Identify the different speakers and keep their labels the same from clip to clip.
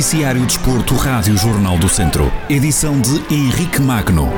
Speaker 1: Noticiário Desporto, Rádio Jornal do Centro. Edição de Henrique Magno.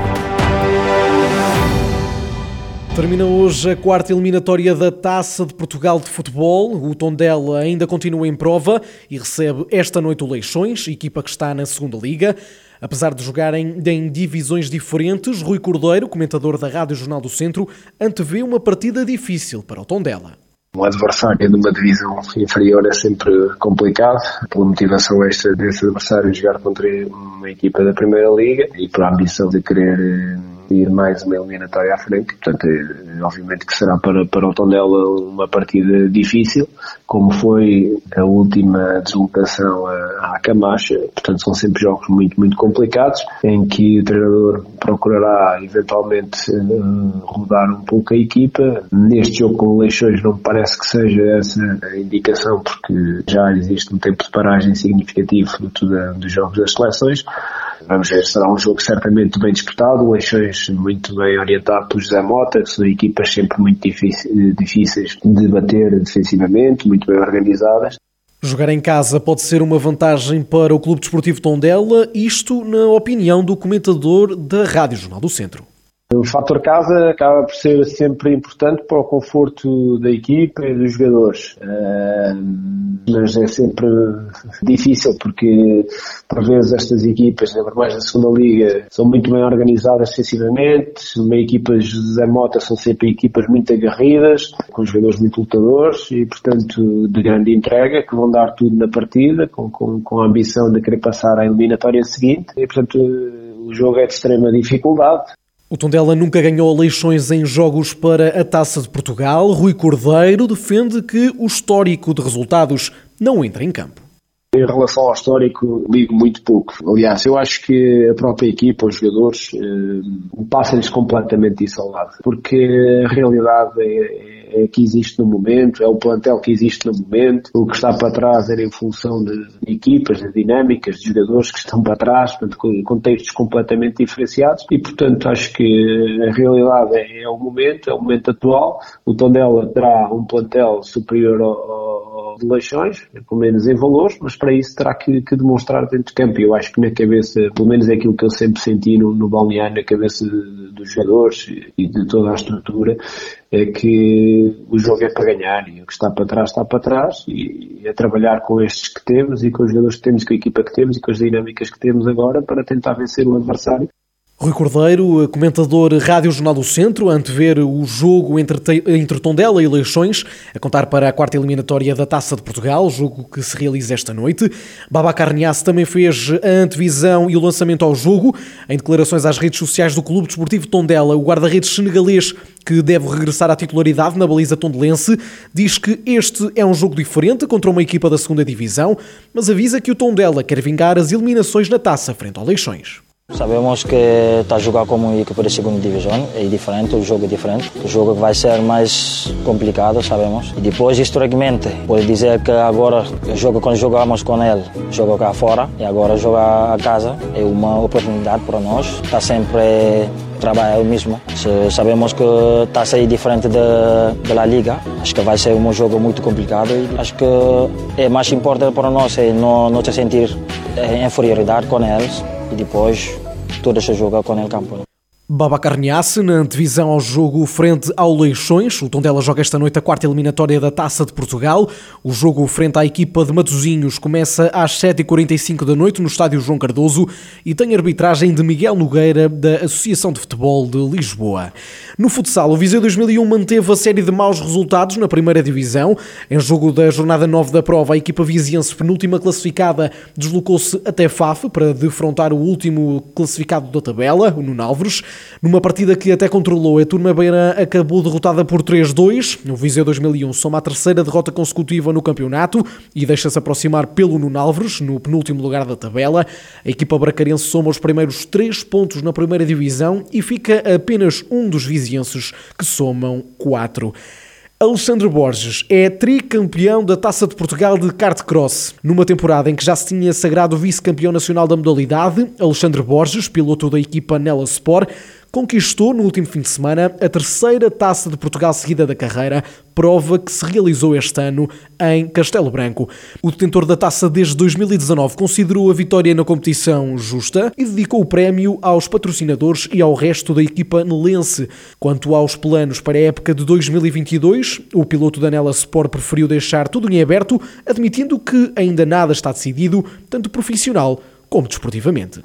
Speaker 2: Termina hoje a quarta eliminatória da Taça de Portugal de Futebol. O Tondela ainda continua em prova e recebe esta noite o Leixões, equipa que está na segunda liga. Apesar de jogarem em divisões diferentes, Rui Cordeiro, comentador da Rádio Jornal do Centro, antevê uma partida difícil para o Tondela.
Speaker 3: Um adversário numa divisão inferior é sempre complicado, pela motivação extra desse adversário jogar contra uma equipa da Primeira Liga e por ambição de querer eh, ir mais uma eliminatória à frente. Portanto, é, obviamente que será para, para o Tondela uma partida difícil, como foi a última deslocação à, Camacha. Portanto, são sempre jogos muito, muito complicados, em que o treinador procurará eventualmente uh, rodar um pouco a equipa. Neste jogo com Leixões não parece que seja essa a indicação, porque já existe um tempo de paragem significativo dos jogos das seleções. Vamos ver, será um jogo certamente bem disputado, o Leixões muito bem orientado por José Mota, que são equipas sempre muito difíceis de bater defensivamente, muito bem organizadas.
Speaker 2: Jogar em casa pode ser uma vantagem para o Clube Desportivo Tondela, isto na opinião do comentador da Rádio Jornal do Centro.
Speaker 3: O fator casa acaba por ser sempre importante para o conforto da equipa e dos jogadores, mas é sempre difícil porque por vezes estas equipas, ainda mais da segunda liga, são muito bem organizadas defensivamente, uma equipa de José Mota são sempre equipas muito agarridas, com jogadores muito lutadores e portanto de grande entrega, que vão dar tudo na partida, com, com, com a ambição de querer passar à eliminatória seguinte. E portanto o jogo é de extrema dificuldade.
Speaker 2: O Tondela nunca ganhou eleições em jogos para a Taça de Portugal. Rui Cordeiro defende que o histórico de resultados não entra em campo.
Speaker 3: Em relação ao histórico, ligo muito pouco. Aliás, eu acho que a própria equipa, os jogadores, eh, passam-lhes completamente isso ao lado. Porque a realidade é, é que existe no momento, é o plantel que existe no momento, o que está para trás era em função de, equipas, de dinâmicas, de jogadores que estão para trás, portanto, com contextos completamente diferenciados e, portanto, acho que a realidade é, é o momento, é o momento atual. O Tondela terá um plantel superior ao, de Leixões, pelo menos em valores, mas para isso terá que, que, demonstrar dentro de campo. E eu acho que na cabeça, pelo menos é aquilo que eu sempre senti no, no balneário, na cabeça dos jogadores e de toda a estrutura, é que o jogo é para ganhar e o que está para trás está para trás. E é trabalhar com estes que temos e com os jogadores que temos, com a equipa que temos e com as dinâmicas que temos agora para tentar vencer o adversário
Speaker 2: Rui Cordeiro, comentador Rádio Jornal do Centro, antever o jogo entre, entre Tondela e Leixões, a contar para a quarta eliminatória da Taça de Portugal, jogo que se realiza esta noite. Baba Carniasse também fez a antevisão e o lançamento ao jogo. Em declarações às redes sociais do Clube Desportivo Tondela, o guarda-redes senegalês, que deve regressar à titularidade na baliza tondelense, diz que este é um jogo diferente contra uma equipa da segunda divisão, mas avisa que o Tondela quer vingar as eliminações na Taça frente ao Leixões.
Speaker 4: Sabemos que está a jogar como equipa da segunda divisão, é diferente, o jogo é diferente. O jogo vai ser mais complicado, sabemos. E depois, historicamente, pode dizer que agora, o jogo quando jogamos com ele, joga cá fora, e agora jogar a casa é uma oportunidade para nós. Está sempre trabalho mesmo. Sabemos que está a sair diferente da, da Liga. Acho que vai ser um jogo muito complicado e acho que é mais importante para nós é não, não se sentir inferioridade com eles e depois todas a jogar com ele campo.
Speaker 2: Baba Carniasse, na antevisão ao jogo frente ao Leixões. O Tondela joga esta noite a quarta eliminatória da Taça de Portugal. O jogo frente à equipa de Matosinhos começa às 7h45 da noite no estádio João Cardoso e tem arbitragem de Miguel Nogueira, da Associação de Futebol de Lisboa. No futsal, o Viseu 2001 manteve a série de maus resultados na primeira divisão. Em jogo da jornada 9 da prova, a equipa viziense penúltima classificada deslocou-se até Faf para defrontar o último classificado da tabela, o Nuno Álvares. Numa partida que até controlou, a turma beira acabou derrotada por 3-2. O Viseu 2001 soma a terceira derrota consecutiva no campeonato e deixa-se aproximar pelo Nuno Álvares, no penúltimo lugar da tabela. A equipa bracarense soma os primeiros três pontos na primeira divisão e fica apenas um dos vizienses que somam quatro. Alexandre Borges é tricampeão da Taça de Portugal de kart cross. Numa temporada em que já se tinha sagrado vice-campeão nacional da modalidade, Alexandre Borges, piloto da equipa Nela Sport, conquistou no último fim de semana a terceira taça de Portugal seguida da carreira, prova que se realizou este ano em Castelo Branco. O detentor da taça desde 2019 considerou a vitória na competição justa e dedicou o prémio aos patrocinadores e ao resto da equipa nelense. Quanto aos planos para a época de 2022, o piloto da Nela Sport preferiu deixar tudo em aberto, admitindo que ainda nada está decidido, tanto profissional como desportivamente.